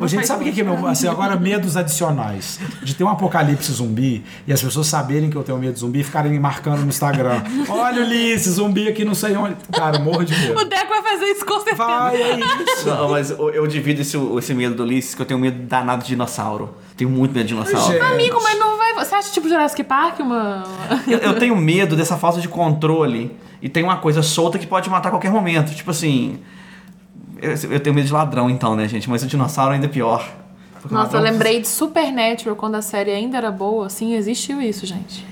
Ô, gente, sabe o que, que é meu. Assim, agora, medos adicionais. De ter um apocalipse zumbi e as pessoas saberem que eu tenho medo de zumbi e ficarem me marcando no Instagram. Olha, Ulisses, zumbi aqui não sei onde. Cara, morro de medo. O Deco vai fazer isso com certeza. Vai, é isso. Não, mas eu, eu divido esse, esse medo do Ulisses, que eu tenho medo danado de dinossauro. Tenho muito medo de dinossauro. Gente. Amigo, mas não vai. Você acha tipo Jurassic Park uma. Eu, eu tenho medo dessa falta de controle e tem uma coisa solta que pode matar a qualquer momento. Tipo assim. Eu, eu tenho medo de ladrão, então, né, gente? Mas o dinossauro ainda é pior. Nossa, eu lembrei de Supernatural quando a série ainda era boa. Assim, existiu isso, gente.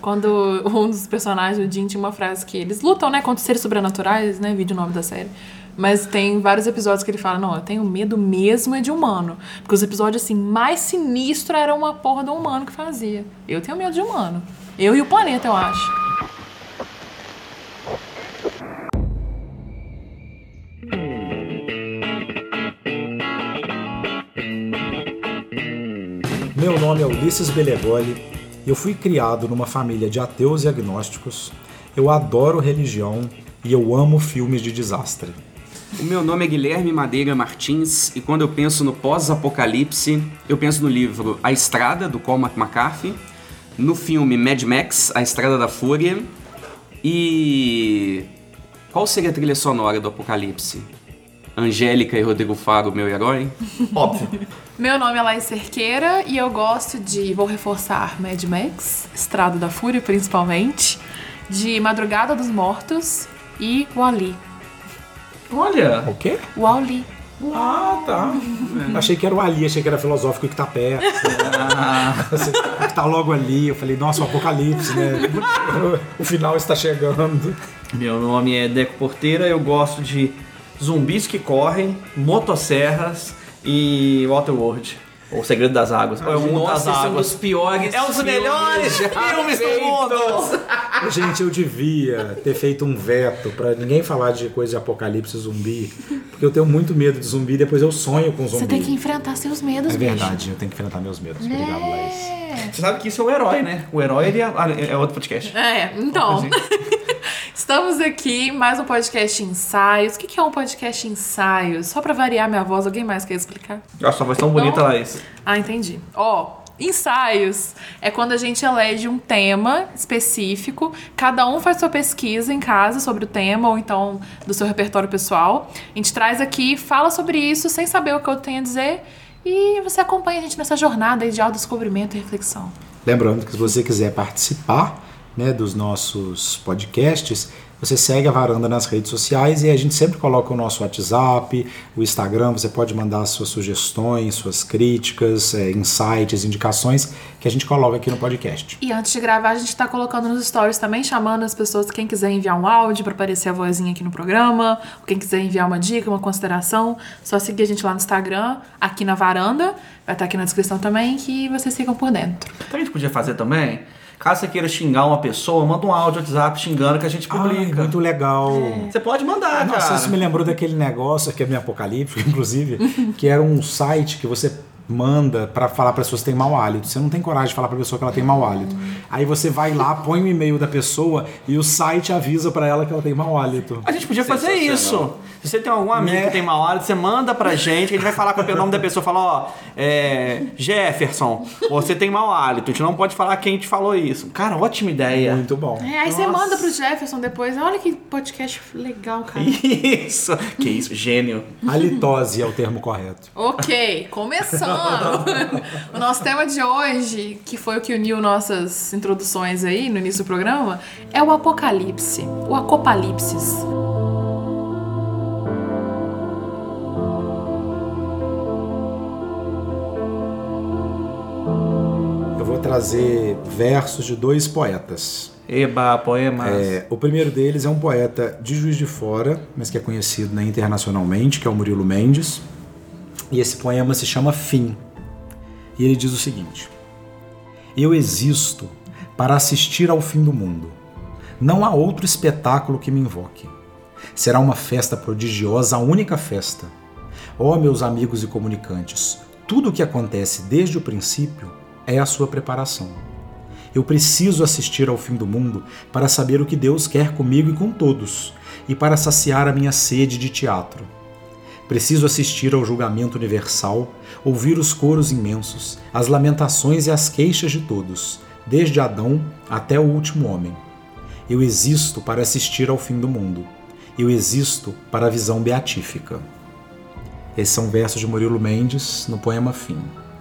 Quando um dos personagens, o Jim, tinha uma frase que eles lutam, né, contra seres sobrenaturais, né, vídeo nome da série. Mas tem vários episódios que ele fala, não, eu tenho medo mesmo é de humano. Porque os episódios, assim, mais sinistros eram uma porra do humano que fazia. Eu tenho medo de humano. Eu e o planeta, eu acho. Meu nome é Ulisses Belegoli. Eu fui criado numa família de ateus e agnósticos. Eu adoro religião e eu amo filmes de desastre. O meu nome é Guilherme Madeira Martins e quando eu penso no pós-apocalipse, eu penso no livro A Estrada, do Cormac McCarthy, no filme Mad Max, A Estrada da Fúria e... Qual seria a trilha sonora do apocalipse? Angélica e Rodrigo Faro, meu herói? Óbvio. Meu nome é Laís Cerqueira e eu gosto de, vou reforçar, Mad Max, Estrada da Fúria principalmente, de Madrugada dos Mortos e Wally. Olha, O quê? Wally. Ah, tá. Achei que era o ali, achei que era filosófico que tá perto. Assim, que tá logo ali. Eu falei, nossa, o apocalipse, né? O final está chegando. meu nome é Deco Porteira, eu gosto de zumbis que correm, motosserras e Waterworld. O Segredo das Águas. Ou é o Mundo das esse é um Águas. dos piores É um dos melhores filmes do mundo! Gente, eu devia ter feito um veto pra ninguém falar de coisa de apocalipse zumbi. Porque eu tenho muito medo de zumbi, depois eu sonho com zumbi. Você tem que enfrentar seus medos, É bicho. verdade, eu tenho que enfrentar meus medos. Obrigado, Laís. É. Você sabe que isso é o herói, né? O herói ele é, é outro podcast. É, então. Estamos aqui, mais um podcast ensaios. O que é um podcast ensaios? Só pra variar minha voz, alguém mais quer explicar? Nossa, sua voz tão bonita, Não. Laís. Ah, entendi. Ó, ensaios é quando a gente elege um tema específico, cada um faz sua pesquisa em casa sobre o tema ou então do seu repertório pessoal. A gente traz aqui, fala sobre isso sem saber o que eu tenho a dizer e você acompanha a gente nessa jornada aí de autodescobrimento e reflexão. Lembrando que se você quiser participar né, dos nossos podcasts, você segue a Varanda nas redes sociais e a gente sempre coloca o nosso WhatsApp, o Instagram, você pode mandar suas sugestões, suas críticas, é, insights, indicações que a gente coloca aqui no podcast. E antes de gravar, a gente tá colocando nos stories também, chamando as pessoas, quem quiser enviar um áudio pra aparecer a vozinha aqui no programa, ou quem quiser enviar uma dica, uma consideração, só seguir a gente lá no Instagram, aqui na varanda, vai estar aqui na descrição também, que vocês ficam por dentro. Sabe o que a gente podia fazer também? Caso você queira xingar uma pessoa, manda um áudio WhatsApp xingando que a gente Ai, publica. muito legal. Você pode mandar, Nossa, cara. isso me lembrou daquele negócio que é meio apocalíptico, inclusive, que era um site que você manda pra falar pra pessoa que tem mau hálito. Você não tem coragem de falar pra pessoa que ela tem mau hálito. Aí você vai lá, põe o e-mail da pessoa e o site avisa pra ela que ela tem mau hálito. A gente podia fazer isso. Se você tem algum amigo Né? que tem mau hálito, você manda pra gente, que a gente vai falar com o nome da pessoa, fala, ó, é, Jefferson, você tem mau hálito, a gente não pode falar quem te falou isso. Cara, ótima ideia. Muito bom. É, aí você Nossa. manda pro Jefferson depois, olha que podcast legal, cara. Isso. Que isso, gênio. Halitose é o termo correto. Ok, o nosso tema de hoje, que foi o que uniu nossas introduções aí no início do programa, é o apocalipse, o acopalipsis. Eu vou trazer versos de dois poetas. Eba, poemas. É, o primeiro deles é um poeta de Juiz de Fora, mas que é conhecido né, internacionalmente, que é o Murilo Mendes. E esse poema se chama Fim. E ele diz o seguinte: Eu existo para assistir ao fim do mundo. Não há outro espetáculo que me invoque. Será uma festa prodigiosa, a única festa. Ó meus amigos e comunicantes, tudo o que acontece desde o princípio é a sua preparação. Eu preciso assistir ao fim do mundo para saber o que Deus quer comigo e com todos, e para saciar a minha sede de teatro. Preciso assistir ao julgamento universal, ouvir os coros imensos, as lamentações e as queixas de todos, desde Adão até o último homem. Eu existo para assistir ao fim do mundo. Eu existo para a visão beatífica. Esses são versos de Murilo Mendes no poema Fim.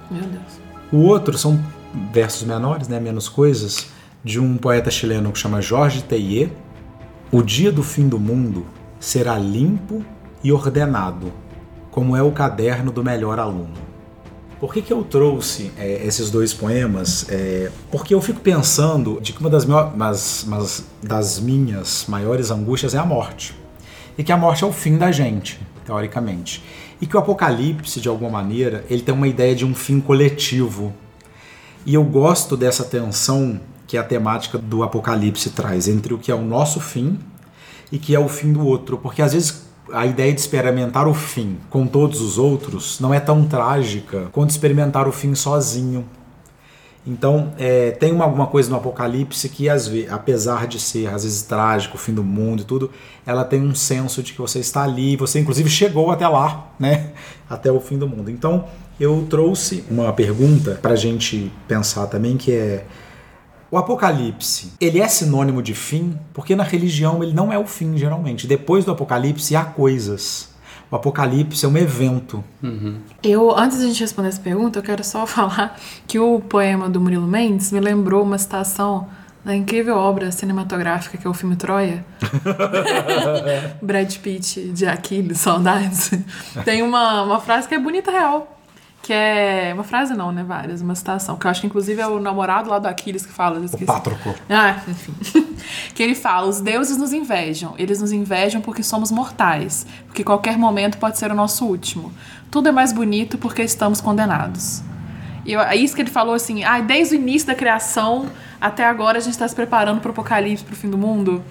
Meu Deus. O outro são versos menores, né, menos coisas, de um poeta chileno que chama Jorge Teillet. O dia do fim do mundo será limpo e ordenado, como é o caderno do melhor aluno. Por que, que eu trouxe é, esses dois poemas? É, porque eu fico pensando de que uma das, mas- mas das minhas maiores angústias é a morte. E que a morte é o fim da gente, teoricamente. E que o Apocalipse, de alguma maneira, ele tem uma ideia de um fim coletivo. E eu gosto dessa tensão que a temática do Apocalipse traz entre o que é o nosso fim e que é o fim do outro, porque às vezes a ideia de experimentar o fim com todos os outros não é tão trágica quanto experimentar o fim sozinho. Então, é, tem uma, alguma coisa no Apocalipse que, às vezes, apesar de ser às vezes trágico, o fim do mundo e tudo, ela tem um senso de que você está ali, você inclusive chegou até lá, né? Até o fim do mundo. Então, eu trouxe uma pergunta para a gente pensar também, que é o Apocalipse, ele é sinônimo de fim? Porque na religião ele não é o fim, geralmente. Depois do Apocalipse há coisas. O Apocalipse é um evento. Eu, antes de a gente responder essa pergunta, eu quero só falar que o poema do Murilo Mendes me lembrou uma citação da incrível obra cinematográfica que é o filme Troia. Brad Pitt de Aquiles, saudades. Tem uma, uma frase que é bonita real. Que é. Uma frase não, né? Várias, uma citação. Que eu acho que inclusive é o namorado lá do Aquiles que fala. eu esqueci. Pátroco. Ah, enfim. que ele fala: os deuses nos invejam. Eles nos invejam porque somos mortais. Porque qualquer momento pode ser o nosso último. Tudo é mais bonito porque estamos condenados. E é isso que ele falou assim: ah, desde o início da criação até agora a gente está se preparando para o apocalipse, para o fim do mundo.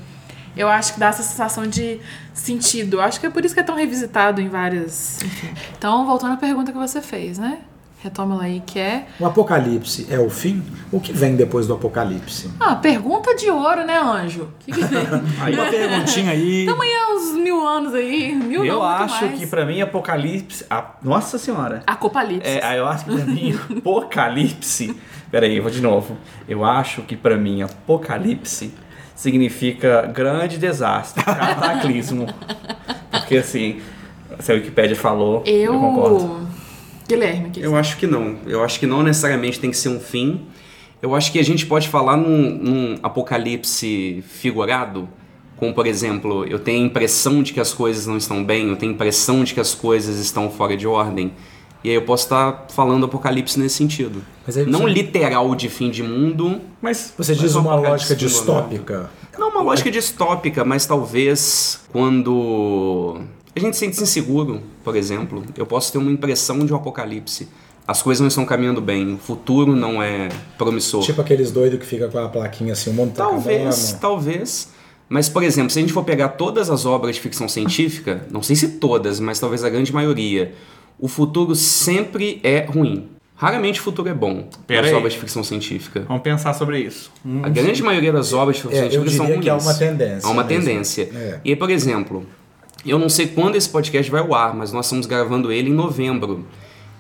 Eu acho que dá essa sensação de sentido. Eu acho que é por isso que é tão revisitado em várias. Enfim. Então, voltando à pergunta que você fez, né? Retoma ela aí, que é. O Apocalipse é o fim? O que vem depois do Apocalipse? Ah, pergunta de ouro, né, anjo? O que, que vem? Uma perguntinha aí. Aí há uns mil anos aí. Mil Eu não, muito acho mais. que pra mim Apocalipse. a- Nossa senhora! Acopalipse. É, aí eu acho que pra mim Apocalipse. Pera aí, eu vou de novo. Eu acho que pra mim Apocalipse significa grande desastre, cataclismo. Porque assim, se a Wikipédia falou, eu, eu. concordo. Guilherme, que Eu acho que não. Eu acho que não necessariamente tem que ser um fim. Eu acho que a gente pode falar num, num apocalipse figurado, como por exemplo, eu tenho a impressão de que as coisas não estão bem, eu tenho a impressão de que as coisas estão fora de ordem. E aí eu posso estar falando apocalipse nesse sentido. Mas não literal de fim de mundo. Mas Você Mas diz o uma lógica figurado. distópica. Não uma lógica distópica, mas talvez quando a gente se sente inseguro, por exemplo, eu posso ter uma impressão de um apocalipse. As coisas não estão caminhando bem, o futuro não é promissor. Tipo aqueles doidos que fica com a plaquinha assim, o mundo tá talvez, acabando. talvez. Mas, por exemplo, se a gente for pegar todas as obras de ficção científica, não sei se todas, mas talvez a grande maioria, o futuro sempre é ruim. Raramente o futuro é bom Pera nas aí. obras de ficção científica. vamos pensar sobre isso. Hum, A grande maioria das obras de ficção É, eu científica são diria ruins. que há uma tendência Há uma mesmo. tendência. É. E aí, por exemplo, eu não sei quando esse podcast vai ao ar, mas nós estamos gravando ele em novembro.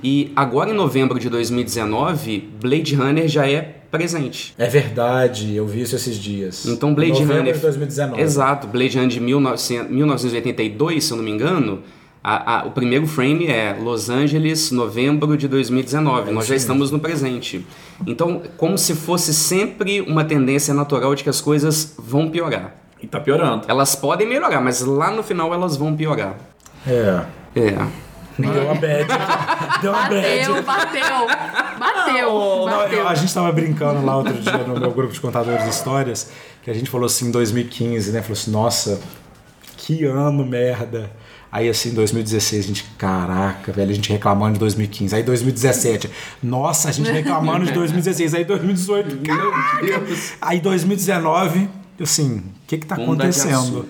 E agora em novembro de 2019, Blade Runner já é presente. É verdade, eu vi isso esses dias. Então Blade Novembro Runner. de 2019. Exato, Blade Runner de 1900 1982, se eu não me engano. A- a- o primeiro frame é Los Angeles, novembro de 2019. É Nós já estamos no presente. Então, como se fosse sempre uma tendência natural de que as coisas vão piorar. E tá piorando. Elas podem melhorar, mas lá no final elas vão piorar. É. É. Deu uma bad. Deu uma Bateu, bad. bateu. Bateu. Não, bateu. eu- a gente tava brincando lá outro dia no meu grupo de contadores de histórias, que a gente falou assim em 2015, né? Falou assim, nossa, que ano merda. Aí assim, em 2016, a gente, caraca, velho, a gente reclamando de 2015. Aí 2017, nossa, a gente reclamando de 2016. Aí 2018, caraca. Aí 2019, assim, o que que tá acontecendo?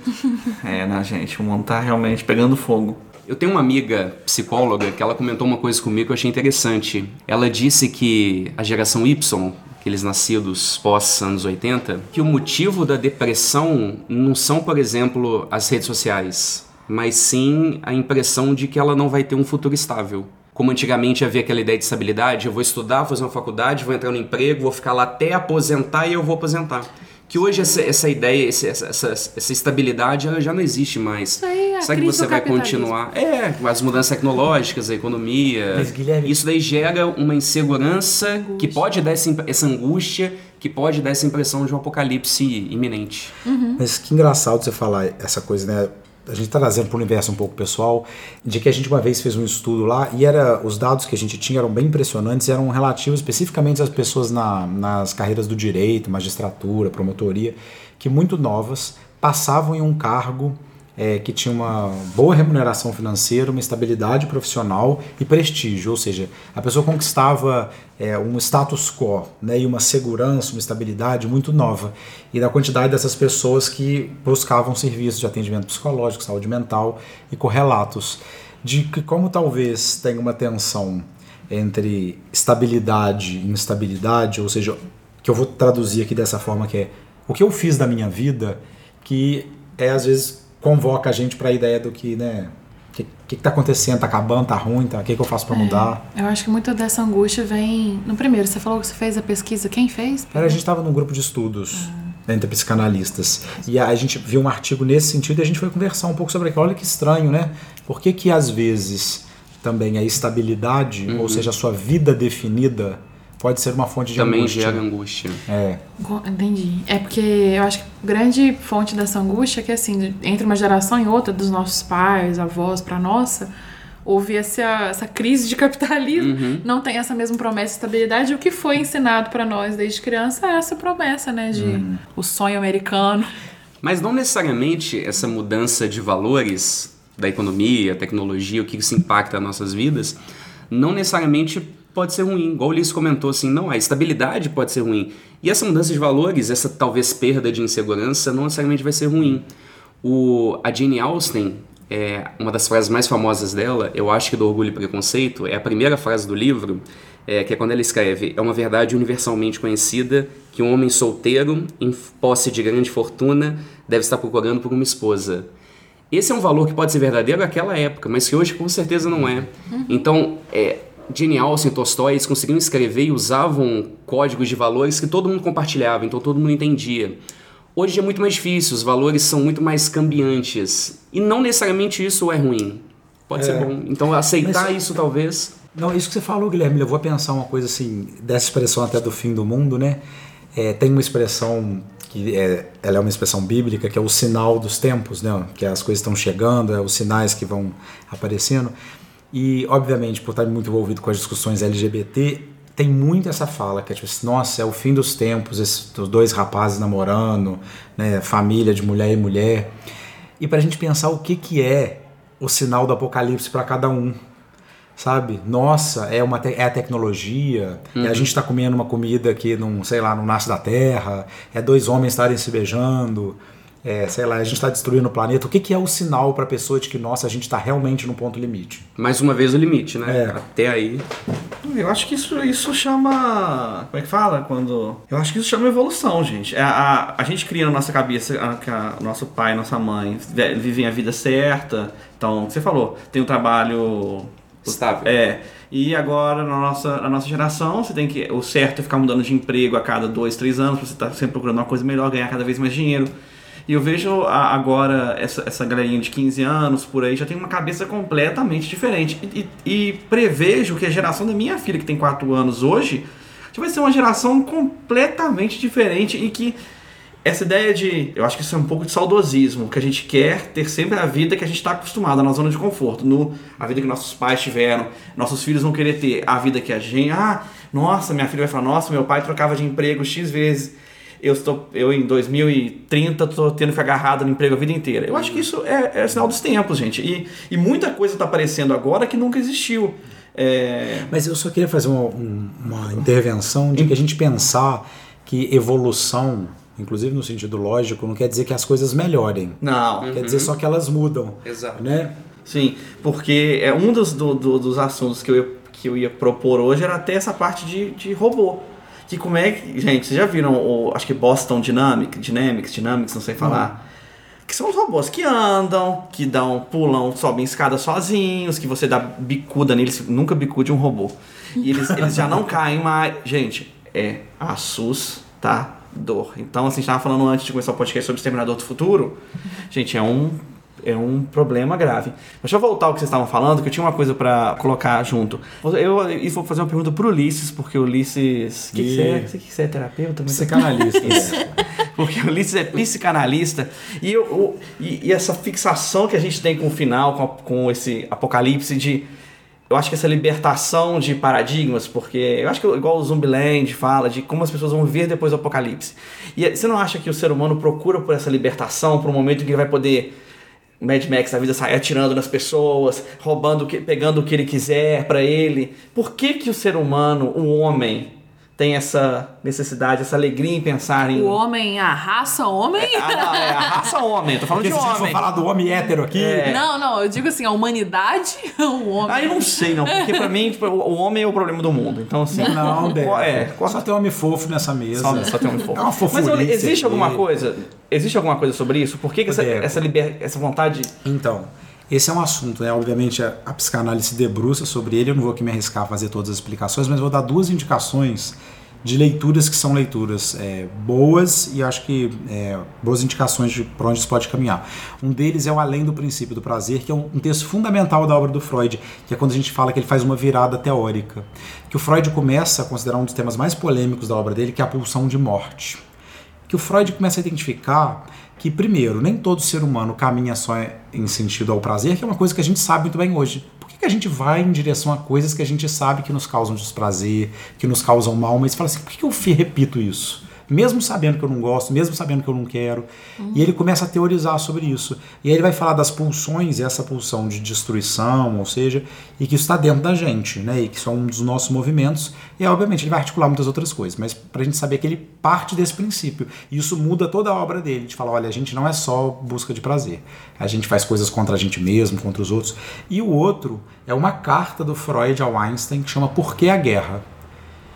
É, né, gente? O mundo tá realmente pegando fogo. Eu tenho uma amiga psicóloga que ela comentou uma coisa comigo que eu achei interessante. Ela disse que a geração Y, aqueles nascidos pós anos 80, que o motivo da depressão não são, por exemplo, as redes sociais. Mas sim a impressão de que ela não vai ter um futuro estável. Como antigamente havia aquela ideia de estabilidade, eu vou estudar, vou fazer uma faculdade, vou entrar no emprego, vou ficar lá até aposentar e eu vou aposentar. Que hoje essa, essa ideia, essa, essa, essa estabilidade ela já não existe mais. Isso aí é a Será que você vai continuar? É, as mudanças tecnológicas, a economia. Mas, Guilherme- Isso daí gera uma insegurança Angústia. que pode dar essa, essa angústia, que pode dar essa impressão de um apocalipse iminente. Mas que engraçado você falar essa coisa, né? A gente tá trazendo para o universo um pouco pessoal, de que a gente uma vez fez um estudo lá e era os dados que a gente tinha eram bem impressionantes, eram relativos especificamente às pessoas na- nas carreiras do direito, magistratura, promotoria, que muito novas passavam em um cargo é, que tinha uma boa remuneração financeira, uma estabilidade profissional e prestígio, ou seja, a pessoa conquistava é, um status quo né, e uma segurança, uma estabilidade muito nova. E da quantidade dessas pessoas que buscavam serviços de atendimento psicológico, saúde mental e correlatos. De que, como talvez tenha uma tensão entre estabilidade e instabilidade, ou seja, que eu vou traduzir aqui dessa forma que é o que eu fiz da minha vida que é às vezes convoca a gente para a ideia do que, né, o que, que, que tá acontecendo, tá acabando, tá ruim, tá, o que, que eu faço para mudar? Eu acho que muito dessa angústia vem. No primeiro, você falou que você fez a pesquisa. Quem fez? Era, a gente estava num grupo de estudos né, entre psicanalistas e a gente viu um artigo nesse sentido e a gente foi conversar um pouco sobre aquilo. Olha que estranho, né? Por que que às vezes também a estabilidade, ou seja, a sua vida definida, pode ser uma fonte de Também angústia? gera angústia. É. Entendi. É porque eu acho que a grande fonte dessa angústia é que, assim, entre uma geração e outra, dos nossos pais, avós, pra nossa, houve essa, essa crise de capitalismo. Não tem essa mesma promessa de estabilidade. E o que foi ensinado pra nós desde criança é essa promessa, né? De o sonho americano. Mas não necessariamente essa mudança de valores da economia, tecnologia, o que isso impacta nas nossas vidas, não necessariamente pode ser ruim. Igual o Ulisses comentou assim, não, a estabilidade pode ser ruim. E essa mudança de valores, essa talvez perda de insegurança, não necessariamente vai ser ruim. O, a Jane Austen, é, uma das frases mais famosas dela, eu acho que do Orgulho e Preconceito, é a primeira frase do livro, é, que é quando ela escreve: É uma verdade universalmente conhecida que um homem solteiro, em posse de grande fortuna, deve estar procurando por uma esposa. Esse é um valor que pode ser verdadeiro naquela época, mas que hoje com certeza não é. Então, é, Jane Austen e Tolstói eles conseguiam escrever e usavam códigos de valores que todo mundo compartilhava, então todo mundo entendia. Hoje é muito mais difícil, os valores são muito mais cambiantes. E não necessariamente isso é ruim. Pode ser bom. Então aceitar Mas- isso talvez. Não, isso que você falou, Guilherme, eu vou pensar uma coisa assim, dessa expressão até do fim do mundo, né? É, tem uma expressão que é, ela é uma expressão bíblica, que é o sinal dos tempos, né? Que as coisas estão chegando, é os sinais que vão aparecendo. E, obviamente, por estar muito envolvido com as discussões LGBT, tem muito essa fala, que é tipo assim, nossa, é o fim dos tempos, esses dois rapazes namorando, né? Família de mulher e mulher. E pra gente pensar o que, que é o sinal do apocalipse para cada um sabe? Nossa, é uma é a tecnologia, é a gente tá comendo uma comida que não, sei lá, não nasce da terra, é dois homens estarem se beijando, é, sei lá, a gente está destruindo o planeta. O que, que é o sinal para a pessoa de que, nossa, a gente está realmente no ponto limite? Mais uma vez o limite, né? É. Até aí. Eu acho que isso, isso chama. Como é que fala? Quando. Eu acho que isso chama evolução, gente. É A, a, a gente cria na nossa cabeça a- que a- nosso pai, nossa mãe ve- vivem a vida certa. Então, você falou, tem um trabalho. Estável. É. E agora, na nossa, na nossa geração, você tem que. O certo é ficar mudando de emprego a cada dois, três anos, pra você estar sempre procurando uma coisa melhor, ganhar cada vez mais dinheiro. E eu vejo a- agora essa, essa galerinha de 15 anos por aí já tem uma cabeça completamente diferente. E, e- e prevejo que a geração da minha filha, que tem 4 anos hoje, já vai ser uma geração completamente diferente e que essa ideia de. Eu acho que isso é um pouco de saudosismo, que a gente quer ter sempre a vida que a gente está acostumado, na zona de conforto, no, a vida que nossos pais tiveram. Nossos filhos vão querer ter a vida que a gente. Ah, nossa, minha filha vai falar: nossa, meu pai trocava de emprego X vezes. Eu, estou, eu em 2030 estou tendo que ficar agarrado no emprego a vida inteira. Eu acho que isso é, é sinal dos tempos, gente. E, e muita coisa está aparecendo agora que nunca existiu. É, Mas eu só queria fazer uma, um- uma intervenção de que a gente pensar que evolução, inclusive no sentido lógico, não quer dizer que as coisas melhorem. não, Quer dizer só que elas mudam. Exato. Né? Sim, porque é um dos, do- do- dos assuntos que eu, ia, que eu ia propor hoje era até essa parte de, de robô. Que como é que. Gente, vocês já viram o. Acho que Boston Dynamic, Dynamics, Dynamics, não sei falar. Que que são os robôs que andam, que dão, pulam, sobem escada sozinhos, que você dá bicuda neles, nunca bicude um robô. E eles, eles já não caem mais. Gente, é assustador. Então, assim, a gente tava falando antes de começar o podcast sobre o Exterminador do Futuro. Gente, é um, é um problema grave. Mas deixa eu voltar ao que vocês estavam falando, que eu tinha uma coisa pra colocar junto. Eu, eu vou fazer uma pergunta pro Ulisses, porque o Ulisses. O que, que você é? Você, que você é terapeuta? Psicanalista. Porque o Ulisses é psicanalista e, eu- o- e, e essa fixação que a gente tem com o final, com, com esse apocalipse de. Eu acho que essa libertação de paradigmas, porque eu acho que igual o Zumbiland fala, de como as pessoas vão viver depois do apocalipse. E você não acha que o ser humano procura por essa libertação, por um momento em que ele vai poder Mad Max da vida sair atirando nas pessoas, roubando, pegando o que ele quiser pra ele. Por que que o ser humano, o homem, tem essa necessidade, essa alegria em pensar em... O homem, a raça homem? Ah, não, é a raça homem, tô falando Porque de se a homem. falar do homem hétero aqui, É. Não, não, eu digo assim, a humanidade, o homem. Ah, eu não sei não, porque pra mim tipo, o homem é o problema do mundo. Então assim, não, Débora. é, Só tem homem fofo nessa mesa. Só, só tem um fogo. É uma Mas fofurice olha, existe alguma coisa? Existe alguma coisa sobre isso? Por que, que essa, essa, liber, essa vontade. Então, esse é um assunto, né? Obviamente a, a psicanálise se debruça sobre ele, eu não vou aqui me arriscar a fazer todas as explicações, mas vou dar duas indicações de leituras que são leituras é, boas e acho que é, boas indicações de para onde isso pode caminhar. Um deles é o Além do Princípio do Prazer, que é um, um texto fundamental da obra do Freud, que é quando a gente fala que ele faz uma virada teórica. Que o Freud começa a considerar um dos temas mais polêmicos da obra dele, que é a pulsão de morte que o Freud começa a identificar que, primeiro, nem todo ser humano caminha só em sentido ao prazer, que é uma coisa que a gente sabe muito bem hoje. Por que, que a gente vai em direção a coisas que a gente sabe que nos causam desprazer, que nos causam mal, mas fala assim, por que, que eu repito isso? Mesmo sabendo que eu não gosto, mesmo sabendo que eu não quero. E ele começa a teorizar sobre isso. E aí ele vai falar das pulsões, essa pulsão de destruição, ou seja, e que isso está dentro da gente, né? E que isso é um dos nossos movimentos. E obviamente ele vai articular muitas outras coisas, mas pra gente saber que ele parte desse princípio. E isso muda toda a obra dele, de falar, olha, a gente não é só busca de prazer. A gente faz coisas contra a gente mesmo, contra os outros. E o outro é uma carta do Freud ao Einstein que chama Por que a Guerra?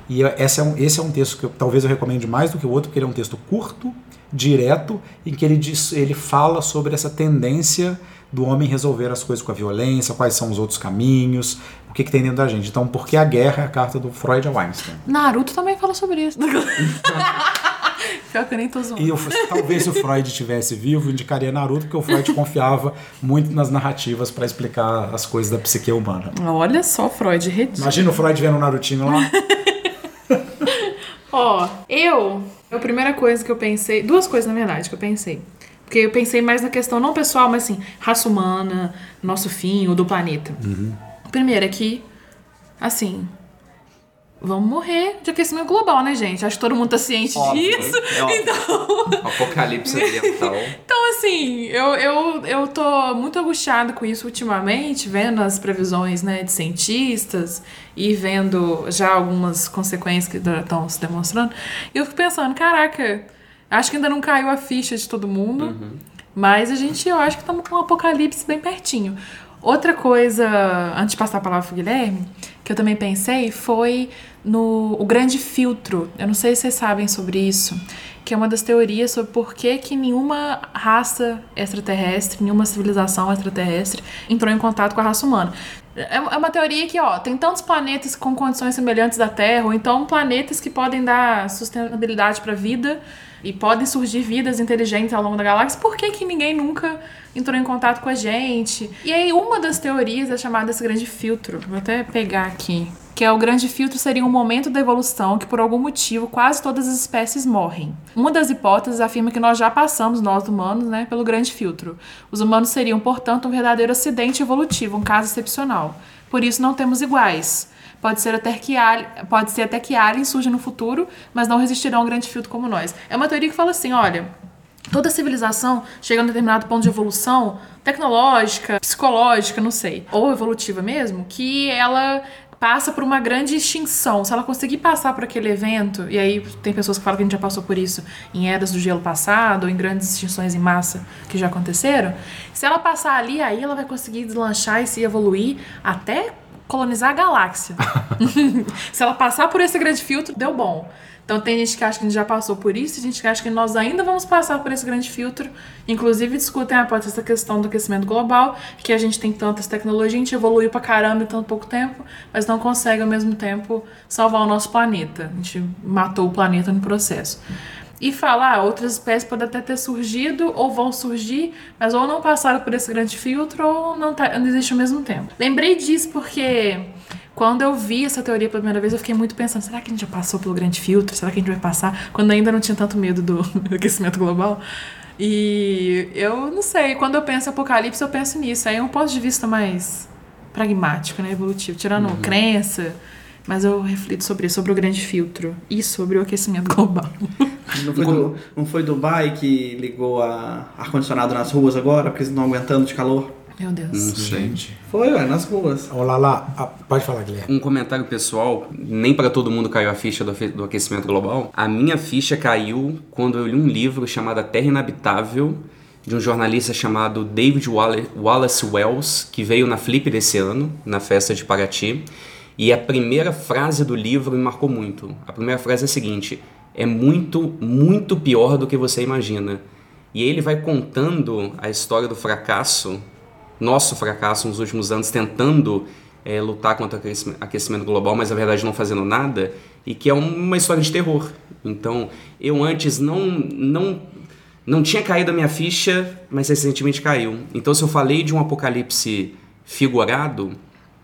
E esse é, um, esse é um texto que eu- talvez eu recomende mais do que o outro, porque ele é um texto curto, direto, em que ele, diz, ele fala sobre essa tendência do homem resolver as coisas com a violência, quais são os outros caminhos, o que, que tem dentro da gente. Então, por que a guerra é a carta do Freud ao Einstein? Naruto também fala sobre isso. Pior que eu nem tô zoando. E eu, talvez se o Freud tivesse vivo, indicaria Naruto, porque o Freud confiava muito nas narrativas para explicar as coisas da psique humana. Olha só, Freud redime. Imagina o Freud vendo o Narutinho lá. Ó, eu. A primeira coisa que eu pensei. Duas coisas, na verdade, que eu pensei. Porque eu pensei mais na questão não pessoal, mas assim, raça humana, nosso fim, o do planeta. Primeiro é que, assim. Vamos morrer de aquecimento global, né, gente? Acho que todo mundo tá ciente Óbvio, disso. é. Então. Apocalipse ambiental. Então, assim, eu, eu, eu tô muito angustiada com isso ultimamente, vendo as previsões né, de cientistas e vendo já algumas consequências que estão se demonstrando. E eu fico pensando, caraca, acho que ainda não caiu a ficha de todo mundo, mas a gente, eu acho que estamos com um apocalipse bem pertinho. Outra coisa, antes de passar a palavra pro Guilherme, que eu também pensei foi no o grande filtro. Eu não sei se vocês sabem sobre isso, que é uma das teorias sobre por que, que nenhuma raça extraterrestre, nenhuma civilização extraterrestre entrou em contato com a raça humana. É é uma teoria que, ó, tem tantos planetas com condições semelhantes da Terra, ou então planetas que podem dar sustentabilidade para a vida e podem surgir vidas inteligentes ao longo da galáxia, por que, que ninguém nunca entrou em contato com a gente? E aí, uma das teorias é chamada esse grande filtro. Vou até pegar aqui. Que é o grande filtro seria um momento da evolução que, por algum motivo, quase todas as espécies morrem. Uma das hipóteses afirma que nós já passamos, nós humanos, né, pelo grande filtro. Os humanos seriam, portanto, um verdadeiro acidente evolutivo, um caso excepcional. Por isso, não temos iguais. Pode ser, até que, pode ser até que aliens surjam no futuro, mas não resistirão a um grande filtro como nós. É uma teoria que fala assim, olha, toda civilização chega a um determinado ponto de evolução tecnológica, psicológica, não sei, ou evolutiva mesmo, que ela passa por uma grande extinção. Se ela conseguir passar por aquele evento, e aí tem pessoas que falam que a gente já passou por isso em eras do gelo passado, ou em grandes extinções em massa que já aconteceram, se ela passar ali, aí ela vai conseguir deslanchar e se evoluir até colonizar a galáxia. Se ela passar por esse grande filtro, deu bom. Então tem gente que acha que a gente já passou por isso, e gente que acha que nós ainda vamos passar por esse grande filtro. Inclusive discutem a parte dessa questão do aquecimento global, que a gente tem tantas tecnologias, a gente evoluiu pra caramba em tão pouco tempo, mas não consegue ao mesmo tempo salvar o nosso planeta. A gente matou o planeta no processo. E falar, ah, outras espécies podem até ter surgido ou vão surgir, mas ou não passaram por esse grande filtro ou não, tá, não existe ao mesmo tempo. Lembrei disso porque quando eu vi essa teoria pela primeira vez, eu fiquei muito pensando: será que a gente já passou pelo grande filtro? Será que a gente vai passar? Quando ainda não tinha tanto medo do, do aquecimento global. E eu não sei, quando eu penso em apocalipse, eu penso nisso. Aí é um ponto de vista mais pragmático, né? Evolutivo, tirando crença. Mas eu reflito sobre isso, sobre o grande filtro e sobre o aquecimento global. Não foi, do, não foi Dubai que ligou a ar-condicionado nas ruas agora, porque eles não aguentando de calor? Meu Deus. Não sei. Gente. Foi, ué, nas ruas. Olá lá. Ah, pode falar, Guilherme. Um comentário pessoal, nem para todo mundo caiu a ficha do, do aquecimento global. A minha ficha caiu quando eu li um livro chamado A Terra Inabitável, de um jornalista chamado David Walla- Wallace Wells, que veio na Flip desse ano, na festa de Paraty. E a primeira frase do livro me marcou muito. A primeira frase é a seguinte: é muito, muito pior do que você imagina. E ele vai contando a história do fracasso nosso fracasso nos últimos anos tentando eh, lutar contra o aquecimento- aquecimento global, mas na verdade não fazendo nada, e que é uma história de terror. Então, eu antes não não não tinha caído a minha ficha, mas recentemente caiu. Então, se eu falei de um apocalipse figurado,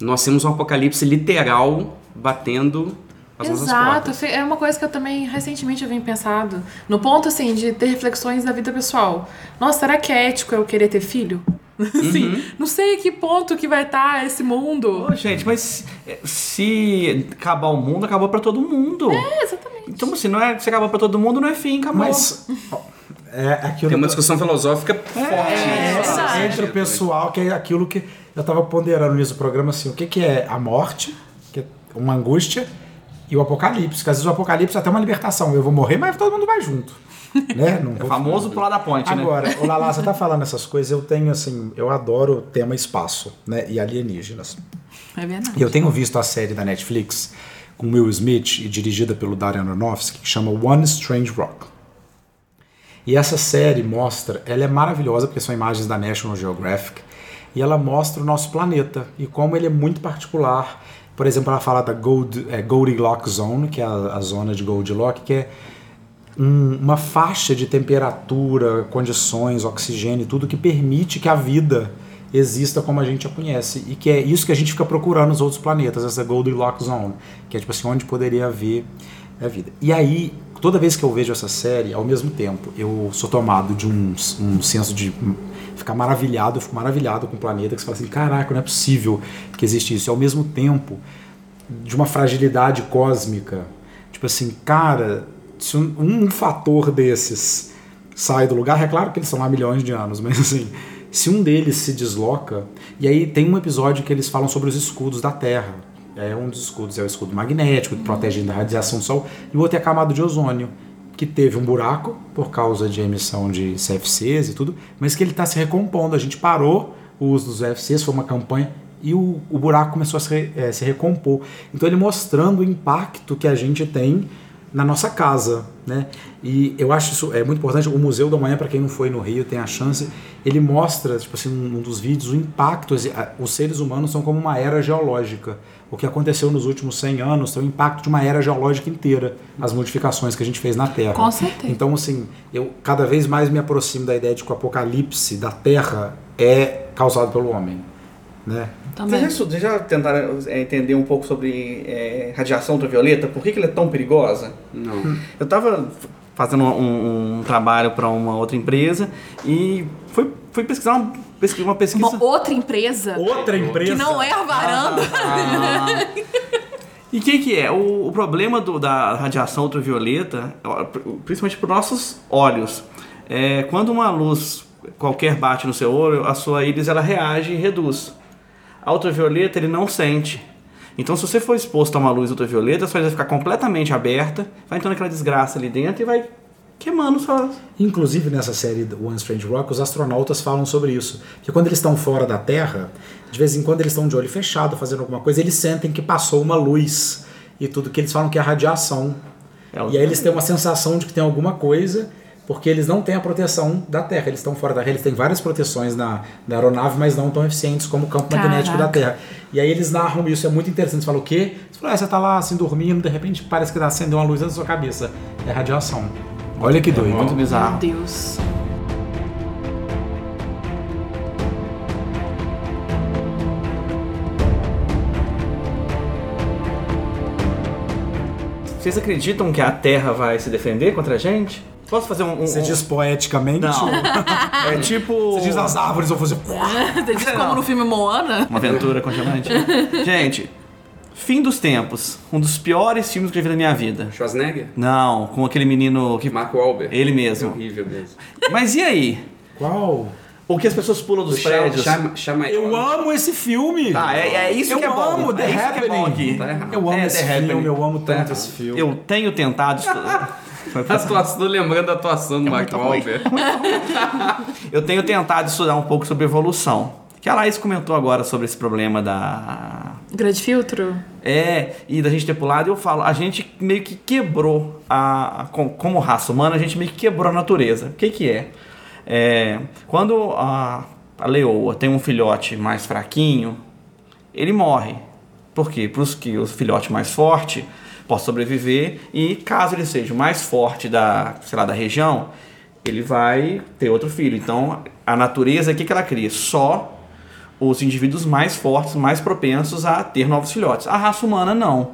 nós temos um apocalipse literal batendo as nossas Exato, portas. é uma coisa que eu também recentemente eu venho pensado. No ponto, assim, de ter reflexões da vida pessoal. Nossa, será que é ético eu querer ter filho? Assim, Uhum. não sei que ponto que vai estar esse mundo. Ô, gente, mas se acabar o mundo, acabou pra todo mundo. É, exatamente. Então, assim, não é, se acabar pra todo mundo, não é fim, acabou. Mas é aquilo Tem uma que- discussão filosófica forte. É, nesse verdade. entre sentido. o pessoal, que é aquilo que eu tava ponderando nesse programa, assim, o que, que é a morte, que é uma angústia, e o apocalipse, que às vezes o apocalipse é até uma libertação. Eu vou morrer, mas todo mundo vai junto. Né? Não É famoso pular da ponte, né? Agora, o Lala, você tá falando essas coisas, eu tenho assim, eu adoro o tema espaço, né? E alienígenas. É verdade. E eu tenho visto a série da Netflix com Will Smith e dirigida pelo Darren Aronofsky, que chama One Strange Rock. E essa série mostra, ela é maravilhosa porque são imagens da National Geographic, e ela mostra o nosso planeta e como ele é muito particular. Por exemplo, ela fala da Gold, é, Goldilocks Zone, que é a, a zona de Goldilocks, que é um- uma faixa de temperatura, condições, oxigênio, tudo que permite que a vida exista como a gente a conhece. E que é isso que a gente fica procurando nos outros planetas, essa Goldilocks Zone, que é tipo assim, onde poderia haver a vida. E aí, toda vez que eu vejo essa série, ao mesmo tempo, eu sou tomado de um, um senso de ficar maravilhado, eu fico maravilhado com o planeta, que você fala assim, caraca, não é possível que existe isso. E ao mesmo tempo, de uma fragilidade cósmica. Tipo assim, cara, se um, um fator desses sai do lugar, é claro que eles são lá milhões de anos, mas assim, se um deles se desloca, e aí tem um episódio que eles falam sobre os escudos da Terra. É um dos escudos é o escudo magnético, que protege da radiação do Sol, e o outro é a camada de ozônio, que teve um buraco por causa de emissão de CFCs e tudo, mas que ele está se recompondo. A gente parou o uso dos CFCs, foi uma campanha e o, o buraco começou a se, eh, se recompor. Então ele mostrando o impacto que a gente tem na nossa casa, né? E eu acho isso é muito importante. O Museu da Manhã, para quem não foi no Rio, tem a chance. Ele mostra, tipo assim, num dos vídeos, o impacto. Os seres humanos são como uma era geológica. O que aconteceu nos últimos 100 anos tem o impacto de uma era geológica inteira, as modificações que a gente fez na Terra. Com certeza. Então, assim, eu cada vez mais me aproximo da ideia de que o apocalipse da Terra é causado pelo homem, né? Vocês Também. já, estu- vocês já tentaram é, entender um pouco sobre é, radiação ultravioleta? Por que, que ela é tão perigosa? Não. Eu estava fazendo um, um trabalho para uma outra empresa e fui, fui pesquisar uma, pesqui- uma pesquisa. Uma outra empresa Outra empresa. que não é a varanda. E o que, que é? O, o problema do- da radiação ultravioleta, principalmente para os nossos olhos, é quando uma luz qualquer bate no seu olho, a sua íris ela reage e reduz. A ultravioleta ele não sente. Então, se você for exposto a uma luz ultravioleta, sua íris vai ficar completamente aberta, vai entrando aquela desgraça ali dentro e vai queimando só. Inclusive nessa série do One Strange Rock, os astronautas falam sobre isso. Que quando eles estão fora da Terra, de vez em quando eles estão de olho fechado fazendo alguma coisa, eles sentem que passou uma luz e tudo que eles falam que é radiação. É E aí eles têm uma sensação de que tem alguma coisa, porque eles não têm a proteção da Terra. Eles estão fora da Terra, eles têm várias proteções na, na aeronave, mas não tão eficientes como o campo magnético da Caraca. Terra. E aí eles narram isso, é muito interessante. Você fala o quê? Você fala, ah, você tá lá assim dormindo, de repente parece que tá acendendo uma luz na sua cabeça. É radiação. Olha que doido. Muito Meu bizarro. Deus. Vocês acreditam que a Terra vai se defender contra a gente? Posso fazer um. um- Você um- diz poeticamente? Não. É tipo. Você diz as árvores vão fazer. Você diz como no filme Moana? Uma aventura congelante. Gente, Fim dos Tempos. Um dos piores filmes que eu já vi na minha vida. Schwarzenegger? Não, com aquele menino que. Marco Wahlberg. Ele É mesmo. horrível mesmo. Mas e aí? Qual? O que as pessoas pulam dos prédios? Chama, chama Eu amo esse filme. Ah, é, é isso eu que é bom. amo The é isso que é bom Happening. aqui. Tá. Eu amo É, esse The Happening. filme, eu amo Tá tanto errado. esse filme. Eu tenho tentado estudar. A atuação, tô lembrando da atuação do Mark muito ruim. Wahlberg. Eu tenho tentado estudar um pouco sobre evolução. Que a Laís comentou agora sobre esse problema da. Grande filtro? É, e da gente ter pulado, eu falo, a gente meio que quebrou a. a- com- como raça humana, a gente meio que quebrou a natureza. O que, que é? É, Quando a, a leoa tem um filhote mais fraquinho, ele morre. Por quê? Para que o filhote mais forte possa sobreviver e caso ele seja o mais forte da, sei lá, da região, ele vai ter outro filho. Então, a natureza, o que, que ela cria? Só os indivíduos mais fortes, mais propensos a ter novos filhotes. A raça humana não.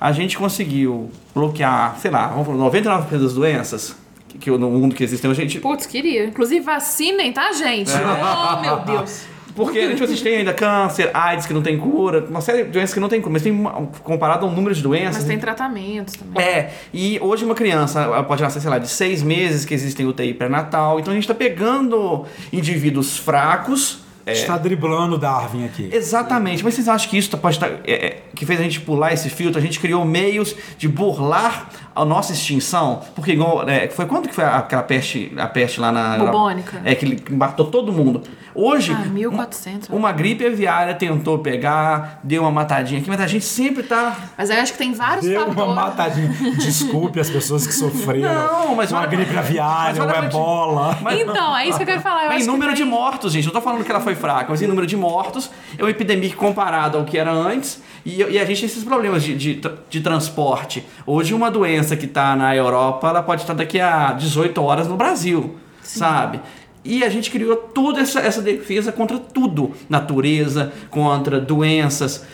A gente conseguiu bloquear, sei lá, vamos falar, 99% das doenças que, no mundo que existem, a gente Putz, queria. Inclusive, vacinem, tá, gente? Oh, meu Deus. Porque a gente assiste ainda câncer, AIDS que não tem cura, uma série de doenças que não tem cura, mas tem uma- comparado ao número de doenças. Mas tem tratamentos também. É, e hoje uma criança pode nascer, sei lá, de seis meses, que existem UTI pré-natal. Então a gente tá pegando indivíduos fracos. A gente tá driblando Darwin aqui. Exatamente, mas vocês acham que isso tá- pode estar. é, é, que fez a gente pular esse filtro? A gente criou meios de burlar a nossa extinção? Porque igual. é, foi quando que foi aquela peste, a peste lá na. Bubônica. É, que ele matou todo mundo. Hoje. Ah, 1400. Uma gripe aviária tentou pegar, deu uma matadinha aqui, mas a gente sempre tá. Mas eu acho que tem vários Deu fatores. uma matadinha. Desculpe as pessoas que sofreram. Não, mas uma olha- gripe mas aviária, olha um pra ti- ebola. Então, é isso que eu quero falar. Eu Mas em que número de tem- mortos, gente, eu não tô falando que ela foi fraca, mas em número de mortos, é uma epidemia que comparado ao que era antes, e, e a gente tem esses problemas de, de, de transporte. Hoje, uma doença que tá na Europa, ela pode estar daqui a 18 horas no Brasil, sabe? E a gente criou toda essa, essa defesa contra tudo: natureza, contra doenças.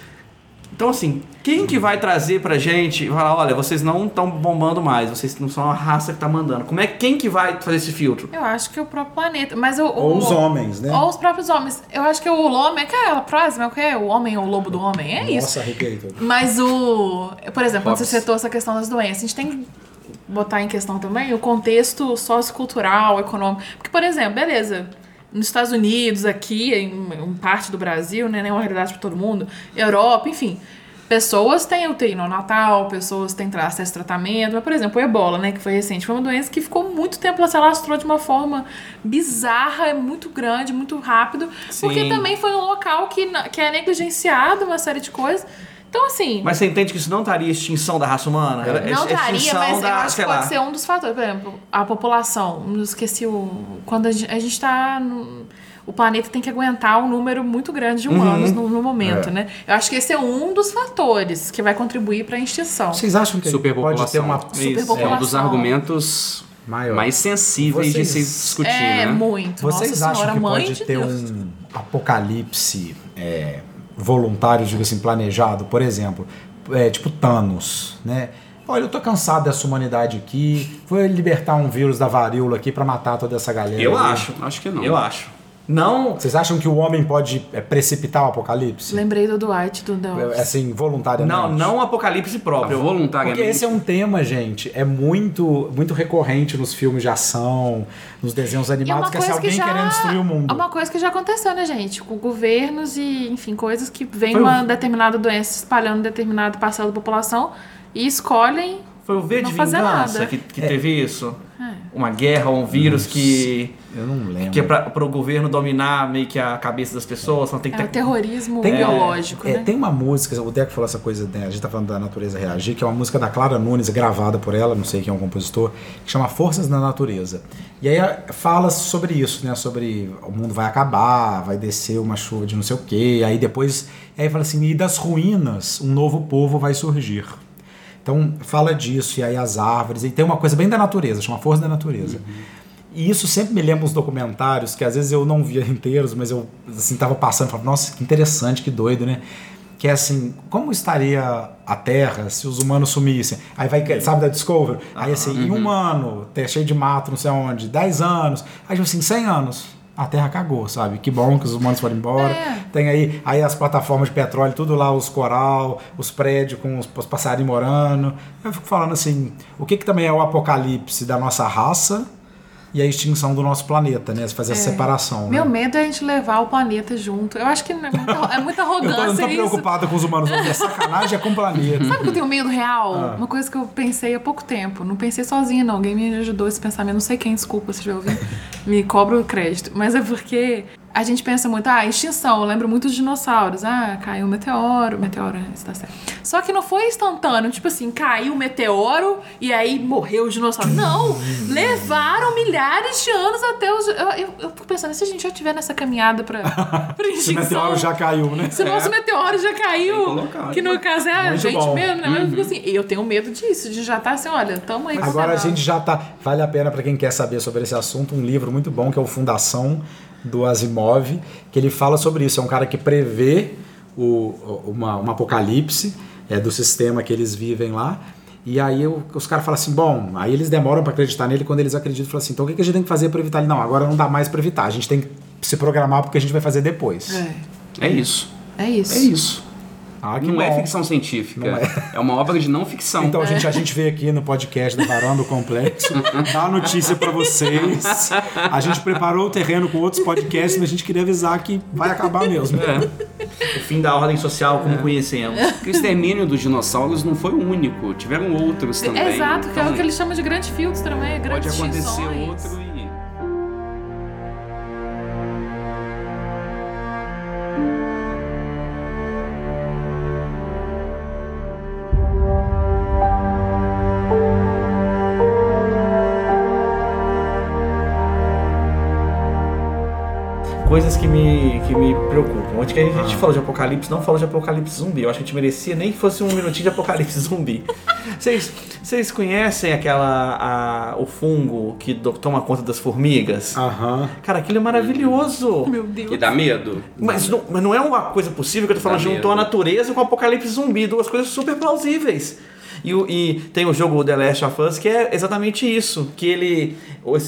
Então, assim, quem que vai trazer pra gente e falar: olha, vocês não estão bombando mais, vocês não são a raça que tá mandando? Como é quem que vai fazer esse filtro? Eu acho que é o próprio planeta. Mas o, o- Ou os homens, né? Ou os próprios homens. Eu acho que o homem. Que é aquela frase, mas o que é? O homem é o lobo do homem. É isso. Nossa, arrepiei todo. Mas o. Por exemplo, quando você citou essa questão das doenças, a gente tem que botar em questão também o contexto sociocultural, econômico. Porque, por exemplo, beleza. Nos Estados Unidos, aqui, em, em parte do Brasil, né? Não é uma realidade para todo mundo. Europa, enfim. Pessoas têm UTI no Natal, pessoas têm acesso a tratamento. Mas, por exemplo, o ebola, né? Que foi recente. Foi uma doença que ficou muito tempo, ela se alastrou de uma forma bizarra, muito grande, muito rápido. Porque Sim. também foi um local que, que é negligenciado, uma série de coisas. Então, assim. Mas você entende que isso não estaria extinção da raça humana? Não é estaria, extinção mas eu da, acho que pode lá. ser um dos fatores. Por exemplo, a população. Não esqueci o. Quando a gente, a gente tá. no- o planeta tem que aguentar um número muito grande de humanos no, no momento, É. né? Eu acho que esse é um dos fatores que vai contribuir para a extinção. Vocês acham que Superpopulação. pode ter uma Isso. É um dos Superpopulação. argumentos maior? mais sensíveis de se Vocês- discutir, é, né? muito. Vocês Nossa acham senhora, que pode de ter Deus. um apocalipse é, voluntário, digo assim, planejado? Por exemplo, é, tipo Thanos, né? Olha, eu tô cansado dessa humanidade aqui, vou libertar um vírus da varíola aqui pra matar toda essa galera. Eu aí. acho. Acho que não. Eu acho. Não. Vocês acham que o homem pode é, precipitar o apocalipse? Lembrei do Dwight do The É, Office. Assim, voluntariamente? Não, não um apocalipse próprio. Voluntariamente. Porque esse é um tema, gente, é muito, muito recorrente nos filmes de ação, nos desenhos é animados, que é coisa que alguém já querendo destruir o mundo. é uma coisa que já aconteceu, né, gente? Com governos e, enfim, coisas que vem Foi uma o- determinada doença espalhando determinada parcela da população e escolhem Foi o V de Não fazer Vingança nada. que, que teve isso. É. uma guerra ou um vírus que, Eu não lembro. que é para o governo dominar meio que a cabeça das pessoas. Então tem que É o ter... terrorismo Tem- biológico, É, né? tem uma música, o Deco falou essa coisa, né, a gente tá falando da natureza reagir, que é uma música da Clara Nunes, gravada por ela, não sei quem é o compositor, que chama Forças da Natureza. E aí é, fala sobre isso, né? Sobre o mundo vai acabar, vai descer uma chuva de não sei o quê, aí depois. Aí fala assim, e das ruínas um novo povo vai surgir. Então fala disso, e aí as árvores, e tem uma coisa bem da natureza, chama Força da Natureza. E isso sempre me lembra uns documentários que às vezes eu não via inteiros, mas eu assim tava passando, falava, nossa, que interessante, que doido, né? Que é assim, como estaria a Terra se os humanos sumissem? Aí vai, sabe da Discovery? Aí assim, em um ano, ter cheio de mato, não sei onde, 10 anos, aí tipo assim, 100 anos. A Terra cagou, sabe? Que bom que os humanos foram embora. É. Tem aí, aí as plataformas de petróleo, tudo lá, os coral, os prédios com os, os passarinhos morando. Eu fico falando assim, o que, que também é o apocalipse da nossa raça e a extinção do nosso planeta, né? Fazer essa separação. Meu né? medo é a gente levar o planeta junto. Eu acho que é muita, é muita tô, eu não arrogância tô isso. preocupado com os humanos, não. É sacanagem é com o planeta. Sabe que eu tenho medo real? Ah. Uma coisa que eu pensei há pouco tempo. Não pensei sozinha, não. Alguém me ajudou esse pensamento. Não sei quem, desculpa se estiver ouvindo. me cobra o crédito. Mas é porque a gente pensa muito, ah, extinção. Eu lembro muito dos dinossauros. Ah, caiu um meteoro. Meteoro, isso tá certo. Só que não foi instantâneo. Tipo assim, caiu o meteoro e aí morreu o dinossauro. Não! levaram milhares de anos até os. Eu, eu, eu fico pensando, e se a gente já estiver nessa caminhada pra, pra extinção. meteoro já caiu, né? Se o nosso meteoro já caiu, que no caso é a Muito gente bom. mesmo, né? Mas eu fico assim, eu tenho medo disso, de já estar assim, olha, tamo aí. Agora a gente já tá. Vale a pena para quem quer saber sobre esse assunto, um livro muito bom que é o Fundação do Asimov, que ele fala sobre isso. É um cara que prevê o, uma, um apocalipse é, do sistema que eles vivem lá. E aí o- os caras falam assim, bom, aí eles demoram para acreditar nele, quando eles acreditam, falam assim, então o que que a gente tem que fazer para evitar ele? Não, agora não dá mais para evitar, a gente tem que se programar porque a gente vai fazer depois. É, É isso. é isso. É isso. Ah, que Não é bom. ficção científica. Não é. uma obra de não ficção. Então, gente, a gente veio aqui no podcast da Varanda do Complexo dar a notícia pra vocês. A gente preparou o terreno com outros podcasts, mas a gente queria avisar que vai acabar mesmo. O fim da ordem social como conhecemos. Porque o extermínio dos dinossauros não foi o único. Tiveram outros também. Exato, que é o Então, que eles chamam de grande filtro também, Pode acontecer outro e... Coisas que me, que me preocupam. Antes que a gente falou de apocalipse, não falou de apocalipse zumbi. Eu acho que a gente merecia nem que fosse um minutinho de apocalipse zumbi. Vocês, vocês conhecem aquela. a- o fungo que do- toma conta das formigas? Aham. Cara, aquilo é maravilhoso. Meu Deus. Que dá medo. Mas não, mas não é uma coisa possível que eu tô falando, Dá juntou a natureza com o apocalipse zumbi, duas coisas super plausíveis. E, e tem o jogo The Last of Us que é exatamente isso, que ele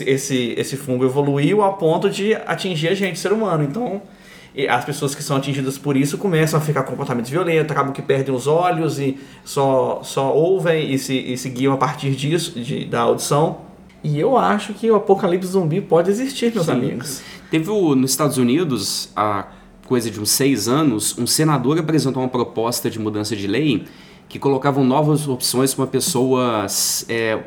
esse, esse, fungo evoluiu a ponto de atingir a gente, ser humano. Então, e as pessoas que são atingidas por isso começam a ficar com comportamentos violentos, acabam que perdem os olhos e só, só ouvem e se, e se guiam a partir disso, de, da audição. E eu acho que o apocalipse zumbi pode existir, meus Sim. amigos. Teve o, nos Estados Unidos, há coisa de uns seis anos, um senador apresentou uma proposta de mudança de lei que colocavam novas opções para uma pessoa é,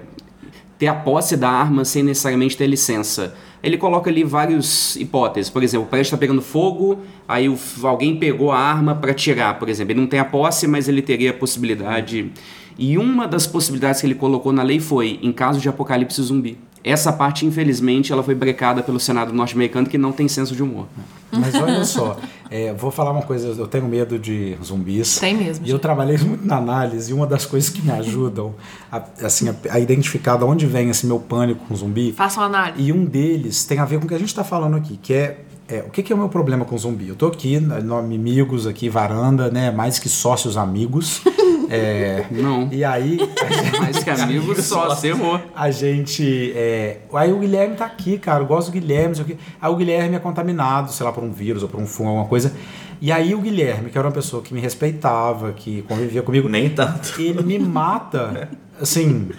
ter a posse da arma sem necessariamente ter licença. Ele coloca ali várias hipóteses. Por exemplo, o prédio está pegando fogo, aí o- alguém pegou a arma para tirar, por exemplo. Ele não tem a posse, mas ele teria a possibilidade. E uma das possibilidades que ele colocou na lei foi em caso de apocalipse zumbi. Essa parte, infelizmente, ela foi brecada pelo Senado norte-americano que não tem senso de humor. Mas olha só, é, vou falar uma coisa, eu tenho medo de zumbis. Tem mesmo, E eu trabalhei muito na análise e uma das coisas que me ajudam a, assim, a, a identificar de onde vem esse meu pânico com zumbi Façam análise. E um deles tem a ver com o que a gente está falando aqui, que é, é, o que, que é o meu problema com zumbi? Eu tô aqui, nome amigos aqui, varanda, né? Mais que sócios amigos. É, Não. e aí Mais que amigos só, você errou. a gente. é, aí o Guilherme tá aqui, cara. Eu gosto do Guilherme. sei o quê. Aí o Guilherme é contaminado, sei lá, por um vírus ou por um fungo, alguma coisa. E aí o Guilherme, que era uma pessoa que me respeitava, que convivia comigo, Nem tanto. ele me mata, assim.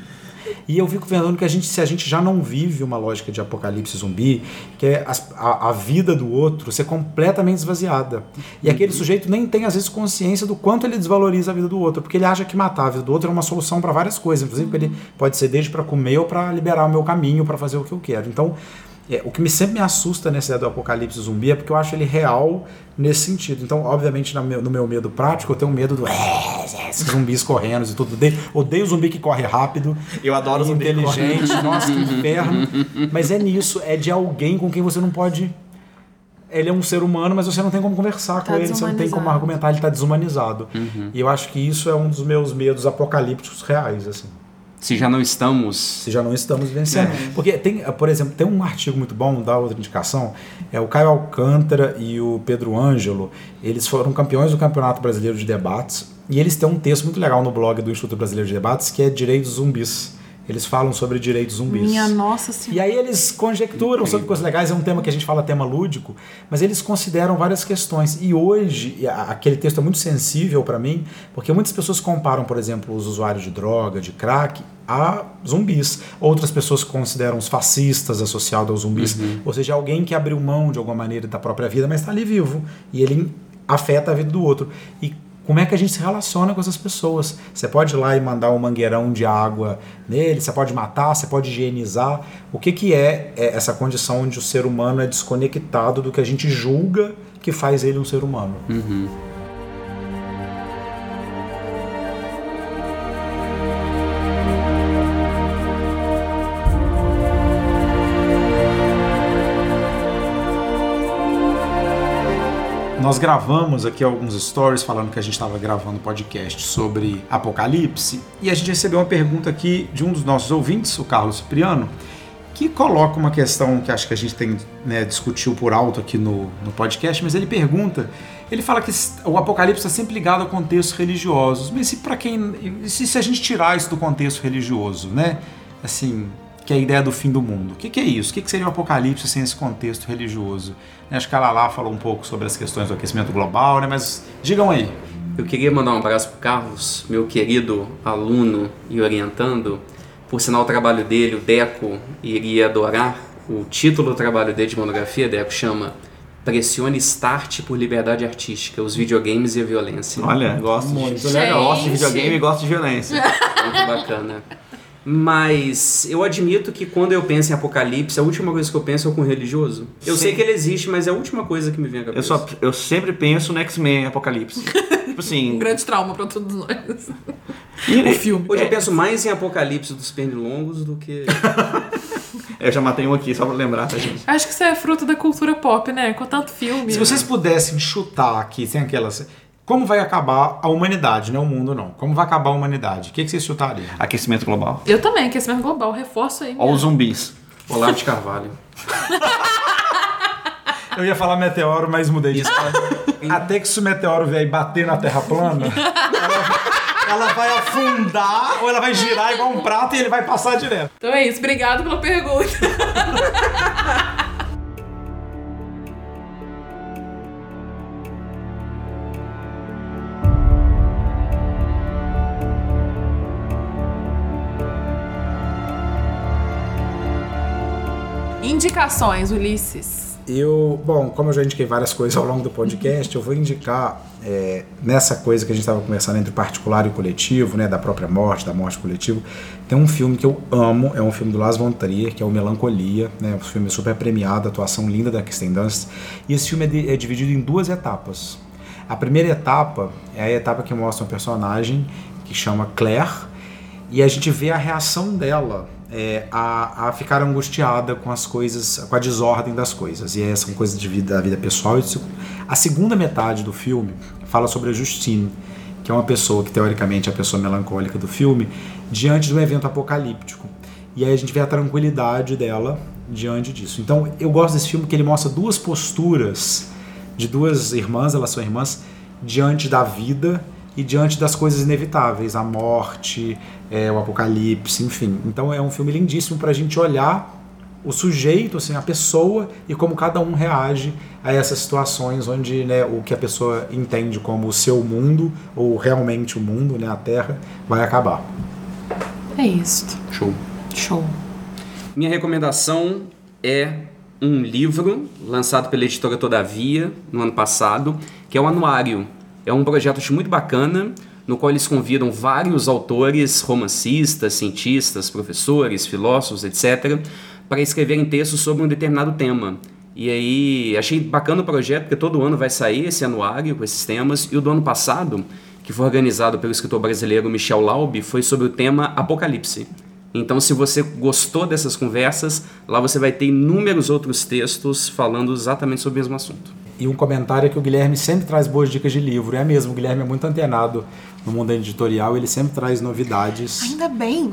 E eu fico vendo que a gente, se a gente já não vive uma lógica de apocalipse zumbi, que é a, a vida do outro ser completamente esvaziada. E aquele sujeito nem tem, às vezes, consciência do quanto ele desvaloriza a vida do outro, porque ele acha que matar a vida do outro é uma solução para várias coisas. Inclusive, ele pode ser desde para comer ou para liberar o meu caminho, para fazer o que eu quero. Então, é, o que me sempre me assusta nessa ideia do apocalipse zumbi é porque eu acho ele real nesse sentido. Então, obviamente, meu- no meu medo prático, eu tenho medo do. É, é, zumbis correndo e tudo. Odeio, odeio zumbi que corre rápido. Eu adoro zumbi que inteligente. Nossa, que inferno. Mas é nisso, é de alguém com quem você não pode. Ele é um ser humano, mas você não tem como conversar Tá com ele, você não tem como argumentar, ele está desumanizado. Uhum. E eu acho que isso é um dos meus medos apocalípticos reais, assim Se já não estamos. se já não estamos vencendo. É. Porque tem, por exemplo, tem um artigo muito bom, da outra indicação, é o Caio Alcântara e o Pedro Ângelo, eles foram campeões do Campeonato Brasileiro de Debates, e eles têm um texto muito legal no blog do Instituto Brasileiro de Debates, que é Direitos Zumbis. Eles falam sobre direitos zumbis. Minha nossa E senhora. aí eles conjecturam sobre coisas legais, é um tema que a gente fala tema lúdico, mas eles consideram várias questões. E hoje, e aquele texto é muito sensível para mim, porque muitas pessoas comparam, por exemplo, os usuários de droga, de crack, a zumbis. Outras pessoas consideram os fascistas associados aos zumbis. Ou seja, alguém que abriu mão de alguma maneira da própria vida, mas está ali vivo. E ele afeta a vida do outro. E como é que a gente se relaciona com essas pessoas. Você pode ir lá e mandar um mangueirão de água nele, você pode matar, você pode higienizar. O que, que é, é essa condição onde o ser humano é desconectado do que a gente julga que faz ele um ser humano? Nós gravamos aqui alguns stories falando que a gente estava gravando podcast sobre Apocalipse e a gente recebeu uma pergunta aqui de um dos nossos ouvintes, o Carlos Cipriano, que coloca uma questão que acho que a gente tem né, discutiu por alto aqui no, no podcast, mas ele pergunta, ele fala que o Apocalipse está sempre ligado a contextos religiosos, mas e para quem, se, se a gente tirar isso do contexto religioso, né? Assim, que é a ideia do fim do mundo. O que, que é isso? O que, que seria o apocalipse sem esse contexto religioso? Acho que a Lala falou um pouco sobre as questões do aquecimento global, né? Mas digam aí. Eu queria mandar um abraço pro Carlos, meu querido aluno e orientando. Por sinal, o trabalho dele, o Deco, iria adorar. O título do trabalho dele de monografia, Deco, chama Pressione Start por Liberdade Artística, os videogames e a violência. Olha, gosto Muito de, legal. gosto de videogame e gosto de violência. Muito bacana. Mas eu admito que quando eu penso em apocalipse, a última coisa que eu penso é com religioso. Eu Sim. sei que ele existe, mas é a última coisa que me vem à cabeça. Eu, só, eu sempre penso no X-Men Apocalipse. tipo assim. Um grande trauma pra todos nós. e- O filme. Hoje eu penso mais em apocalipse dos pernilongos do que. Eu já matei um aqui, só pra lembrar, tá, gente? Acho que isso é fruto da cultura pop, né? Com tanto filme. Se vocês pudessem chutar aqui, sem aquelas. Como vai acabar a humanidade, não o mundo, não. Como vai acabar a humanidade? O que, que vocês chutariam? Aquecimento global. Eu também, aquecimento global. Reforço aí. Ou os zumbis. Olavo de Carvalho. Eu ia falar meteoro, mas mudei de história. Até que se o meteoro vier e bater na Terra plana, ela, ela vai afundar ou ela vai girar igual um prato e ele vai passar direto. Então é isso. Obrigado pela pergunta. Indicações, Ulisses. Eu, bom, como eu já indiquei várias coisas ao longo do podcast, eu vou indicar é, nessa coisa que a gente estava conversando entre particular e coletivo, né, da própria morte, da morte coletiva, tem um filme que eu amo, é um filme do Lars von Trier, que é o Melancolia, né, um filme super premiado, atuação linda da Kirsten Dunst, e esse filme é, de- é dividido em duas etapas. A primeira etapa é a etapa que mostra um personagem que chama Claire, e a gente vê a reação dela é, a, a ficar angustiada com as coisas, com a desordem das coisas. E aí são coisas de vida, da vida pessoal. A segunda metade do filme fala sobre a Justine, que é uma pessoa que teoricamente é a pessoa melancólica do filme, diante de um evento apocalíptico. E aí a gente vê a tranquilidade dela diante disso. Então eu gosto desse filme porque ele mostra duas posturas de duas irmãs, elas são irmãs, diante da vida e diante das coisas inevitáveis, a morte, é, o apocalipse, enfim. Então é um filme lindíssimo para a gente olhar o sujeito, assim, a pessoa e como cada um reage a essas situações onde né, o que a pessoa entende como o seu mundo ou realmente o mundo, né, a Terra, vai acabar. É isso. Show. Show. Minha recomendação é um livro lançado pela editora Todavia no ano passado, que é o Anuário. É um projeto acho, muito bacana, no qual eles convidam vários autores, romancistas, cientistas, professores, filósofos, etc., para escreverem textos sobre um determinado tema. E aí, achei bacana o projeto, porque todo ano vai sair esse anuário com esses temas, e o do ano passado, que foi organizado pelo escritor brasileiro Michel Laub, foi sobre o tema Apocalipse. Então, se você gostou dessas conversas, lá você vai ter inúmeros outros textos falando exatamente sobre o mesmo assunto. E um comentário é que o Guilherme sempre traz boas dicas de livro. É mesmo, o Guilherme é muito antenado no mundo editorial, ele sempre traz novidades. Ainda bem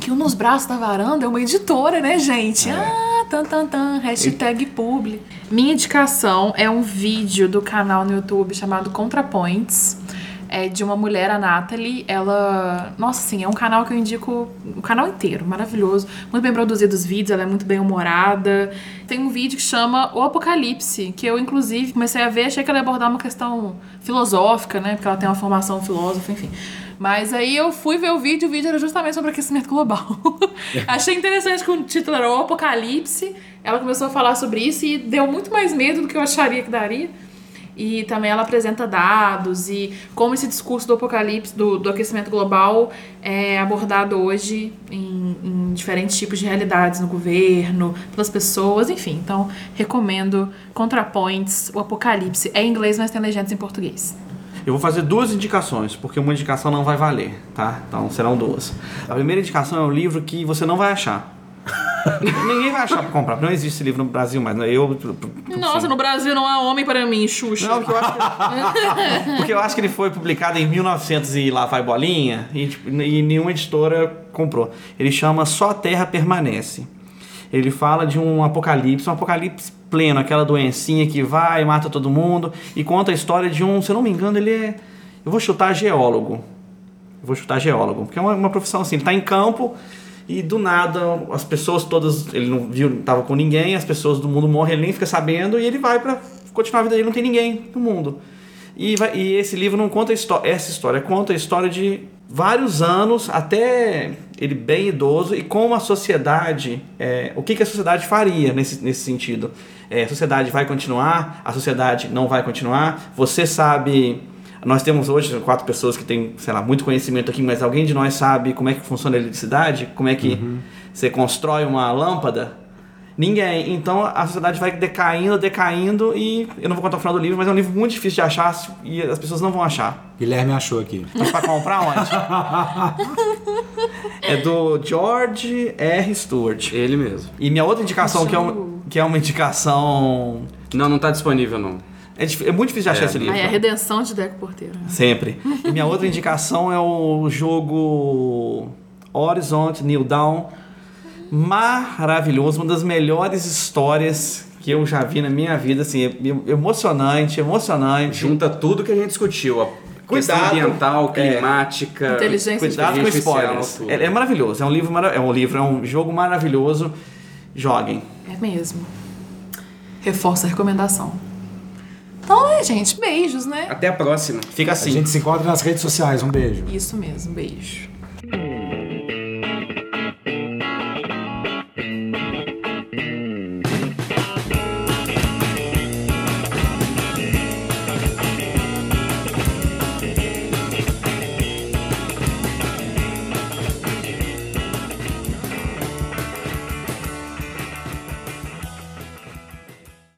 que o Nos Braços da Varanda é uma editora, né, gente? Ah, tan, tan, tan, hashtag publi. Minha indicação é um vídeo do canal no YouTube chamado ContraPoints. É de uma mulher, a Nathalie. Ela. Nossa, assim, é um canal que eu indico o canal inteiro, maravilhoso. Muito bem produzido os vídeos, ela é muito bem humorada. Tem um vídeo que chama O Apocalipse, que eu, inclusive, comecei a ver, achei que ela ia abordar uma questão filosófica, né? Porque ela tem uma formação filósofa, enfim. Mas aí eu fui ver o vídeo, o vídeo era justamente sobre aquecimento global. Achei interessante que o título era O Apocalipse. Ela começou a falar sobre isso e deu muito mais medo do que eu acharia que daria. E também ela apresenta dados e como esse discurso do apocalipse, do, do aquecimento global, é abordado hoje em, em diferentes tipos de realidades no governo, pelas pessoas, enfim. Então, recomendo ContraPoints, o Apocalipse. É em inglês, mas tem legendas em português. Eu vou fazer duas indicações, porque uma indicação não vai valer, tá? Então serão duas. A primeira indicação é um livro que você não vai achar. Ninguém vai achar pra comprar, não existe esse livro no Brasil, mas eu. Nossa, no Brasil não há homem para mim, Xuxa. Não, porque eu acho que, porque eu acho que ele foi publicado em 1900 e lá vai bolinha e, tipo, e nenhuma editora comprou. Ele chama Só a Terra Permanece. Ele fala de um apocalipse, um apocalipse pleno, aquela doencinha que vai e mata todo mundo e conta a história de um, se eu não me engano, ele é, eu vou chutar geólogo. Eu vou chutar geólogo, porque é uma, uma profissão assim, ele tá em campo e do nada as pessoas todas, ele não viu, tava com ninguém, as pessoas do mundo morrem, ele nem fica sabendo e ele vai para continuar a vida dele, não tem ninguém no mundo. E, vai, e esse livro não conta essa história, conta a história de vários anos, até ele bem idoso, e como a sociedade, é, o que, que a sociedade faria nesse, nesse sentido. É, a sociedade vai continuar, a sociedade não vai continuar, você sabe nós temos hoje quatro pessoas que têm, sei lá, muito conhecimento aqui, mas alguém de nós sabe como é que funciona a eletricidade? Como é que uhum. você constrói uma lâmpada? Ninguém. Então a sociedade vai decaindo, decaindo e eu não vou contar o final do livro, mas é um livro muito difícil de achar e as pessoas não vão achar. Guilherme achou aqui. Mas pra comprar onde? é do George R. Stewart. Ele mesmo. E minha outra indicação, que é, uma, que é uma indicação. Não, não tá disponível não. É, é, muito difícil de achar é. esse livro. Aí é a redenção de Deco Porteiro. Né? Sempre. E minha outra indicação é o jogo Horizon New Dawn. Maravilhoso, uma das melhores histórias que eu já vi na minha vida, assim, é emocionante, emocionante. Junta tudo que a gente discutiu, a Cuidado, questão ambiental, climática, é, inteligência cuidado com spoilers. É, é, maravilhoso, é um livro, é um livro, é um jogo maravilhoso. Joguem. É mesmo. Reforça a recomendação. Então é, gente. Beijos, né? Até a próxima. Fica assim. A gente se encontra nas redes sociais. Um beijo. Isso mesmo. Beijo.